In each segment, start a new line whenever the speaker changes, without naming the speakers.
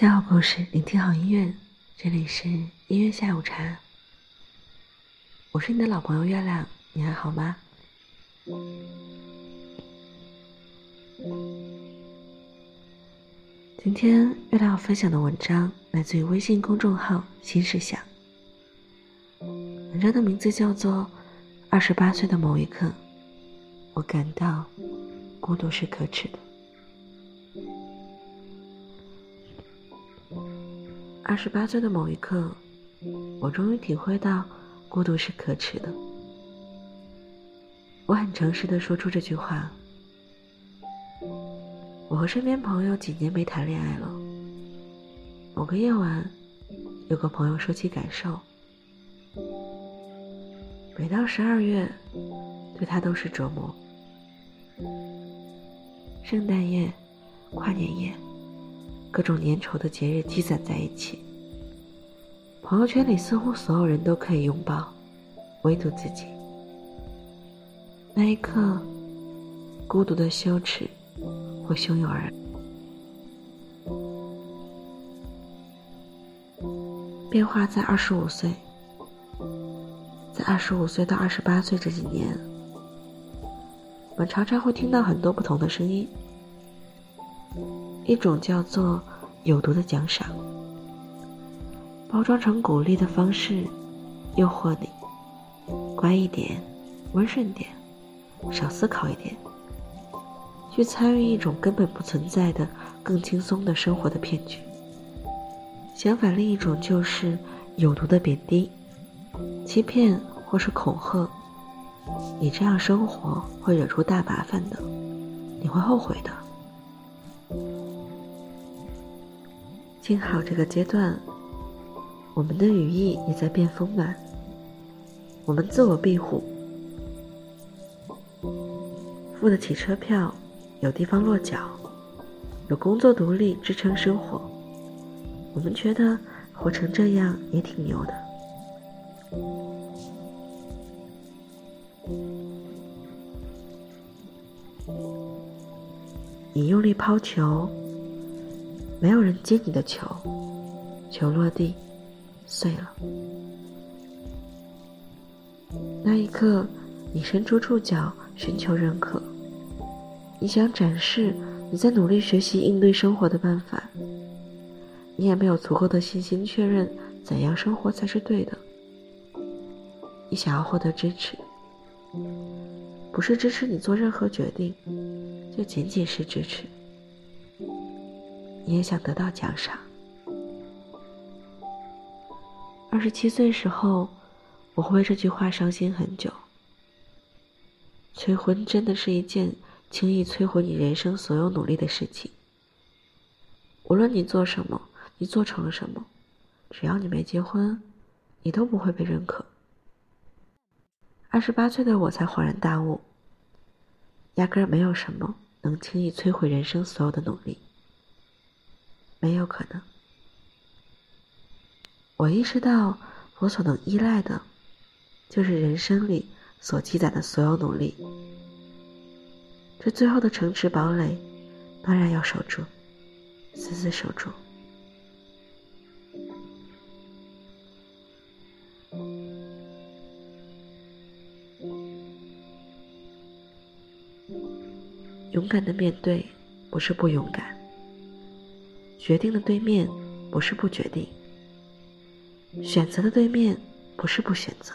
下好故事，聆听好音乐，这里是音乐下午茶。我是你的老朋友月亮，你还好吗？今天月亮要分享的文章来自于微信公众号“新事想”，文章的名字叫做《二十八岁的某一刻，我感到孤独是可耻的》。二十八岁的某一刻，我终于体会到孤独是可耻的。我很诚实的说出这句话。我和身边朋友几年没谈恋爱了。某个夜晚，有个朋友说起感受，每到十二月，对他都是折磨。圣诞夜、跨年夜。各种粘稠的节日积攒在一起，朋友圈里似乎所有人都可以拥抱，唯独自己。那一刻，孤独的羞耻会汹涌而来。变化在二十五岁，在二十五岁到二十八岁这几年，我们常常会听到很多不同的声音。一种叫做有毒的奖赏，包装成鼓励的方式，诱惑你乖一点、温顺点、少思考一点，去参与一种根本不存在的更轻松的生活的骗局。相反，另一种就是有毒的贬低、欺骗或是恐吓，你这样生活会惹出大麻烦的，你会后悔的。幸好这个阶段，我们的羽翼也在变丰满。我们自我庇护，付得起车票，有地方落脚，有工作独立支撑生活。我们觉得活成这样也挺牛的。你用力抛球。没有人接你的球，球落地，碎了。那一刻，你伸出触角寻求认可，你想展示你在努力学习应对生活的办法，你也没有足够的信心确认怎样生活才是对的。你想要获得支持，不是支持你做任何决定，就仅仅是支持。你也想得到奖赏。二十七岁时候，我会为这句话伤心很久。催婚真的是一件轻易摧毁你人生所有努力的事情。无论你做什么，你做成了什么，只要你没结婚，你都不会被认可。二十八岁的我才恍然大悟，压根儿没有什么能轻易摧毁人生所有的努力。没有可能。我意识到，我所能依赖的，就是人生里所积攒的所有努力。这最后的城池堡垒，当然要守住，死死守住。勇敢的面对，不是不勇敢。决定的对面不是不决定，选择的对面不是不选择。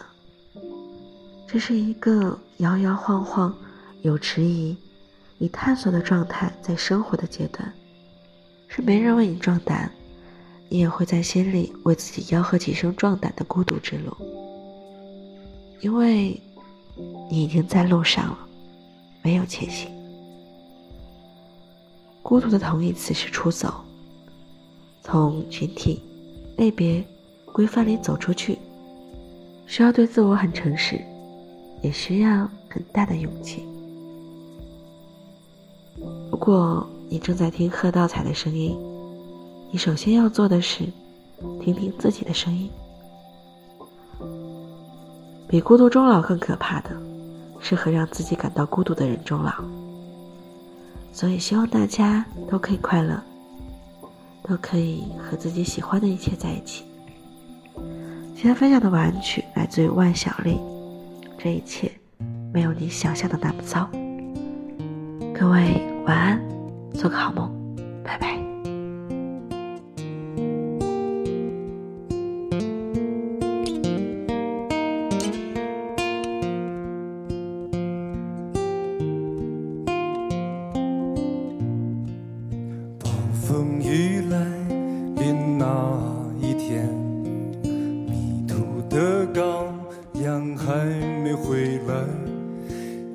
这是一个摇摇晃晃、有迟疑、以探索的状态在生活的阶段，是没人为你壮胆，你也会在心里为自己吆喝几声壮胆的孤独之路，因为你已经在路上了，没有前行。孤独的同义词是出走。从群体、类别、规范里走出去，需要对自我很诚实，也需要很大的勇气。如果你正在听贺道彩的声音，你首先要做的是听听自己的声音。比孤独终老更可怕的，是和让自己感到孤独的人终老。所以，希望大家都可以快乐。都可以和自己喜欢的一切在一起。今天分享的晚安曲来自于万晓利，这一切没有你想象的那么糟。各位晚安，做个好梦，拜拜。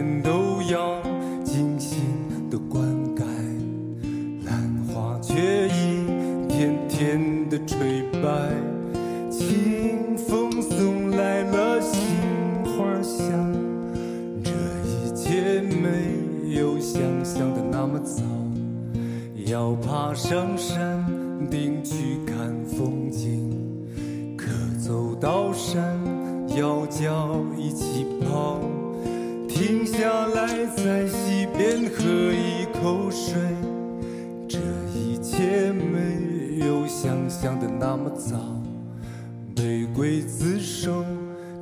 天都要精心的灌溉，兰花却一天天的垂败。清风送来了杏花香，这一切没有想象的那么早。要爬上山顶去看风景，可走到山腰脚一起跑。停下来，在溪边喝一口水。这一切没有想象的那么早。玫瑰自首，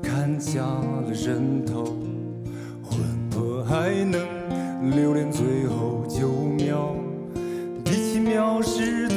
砍下了人头，魂魄还能留恋最后九秒。第七秒是。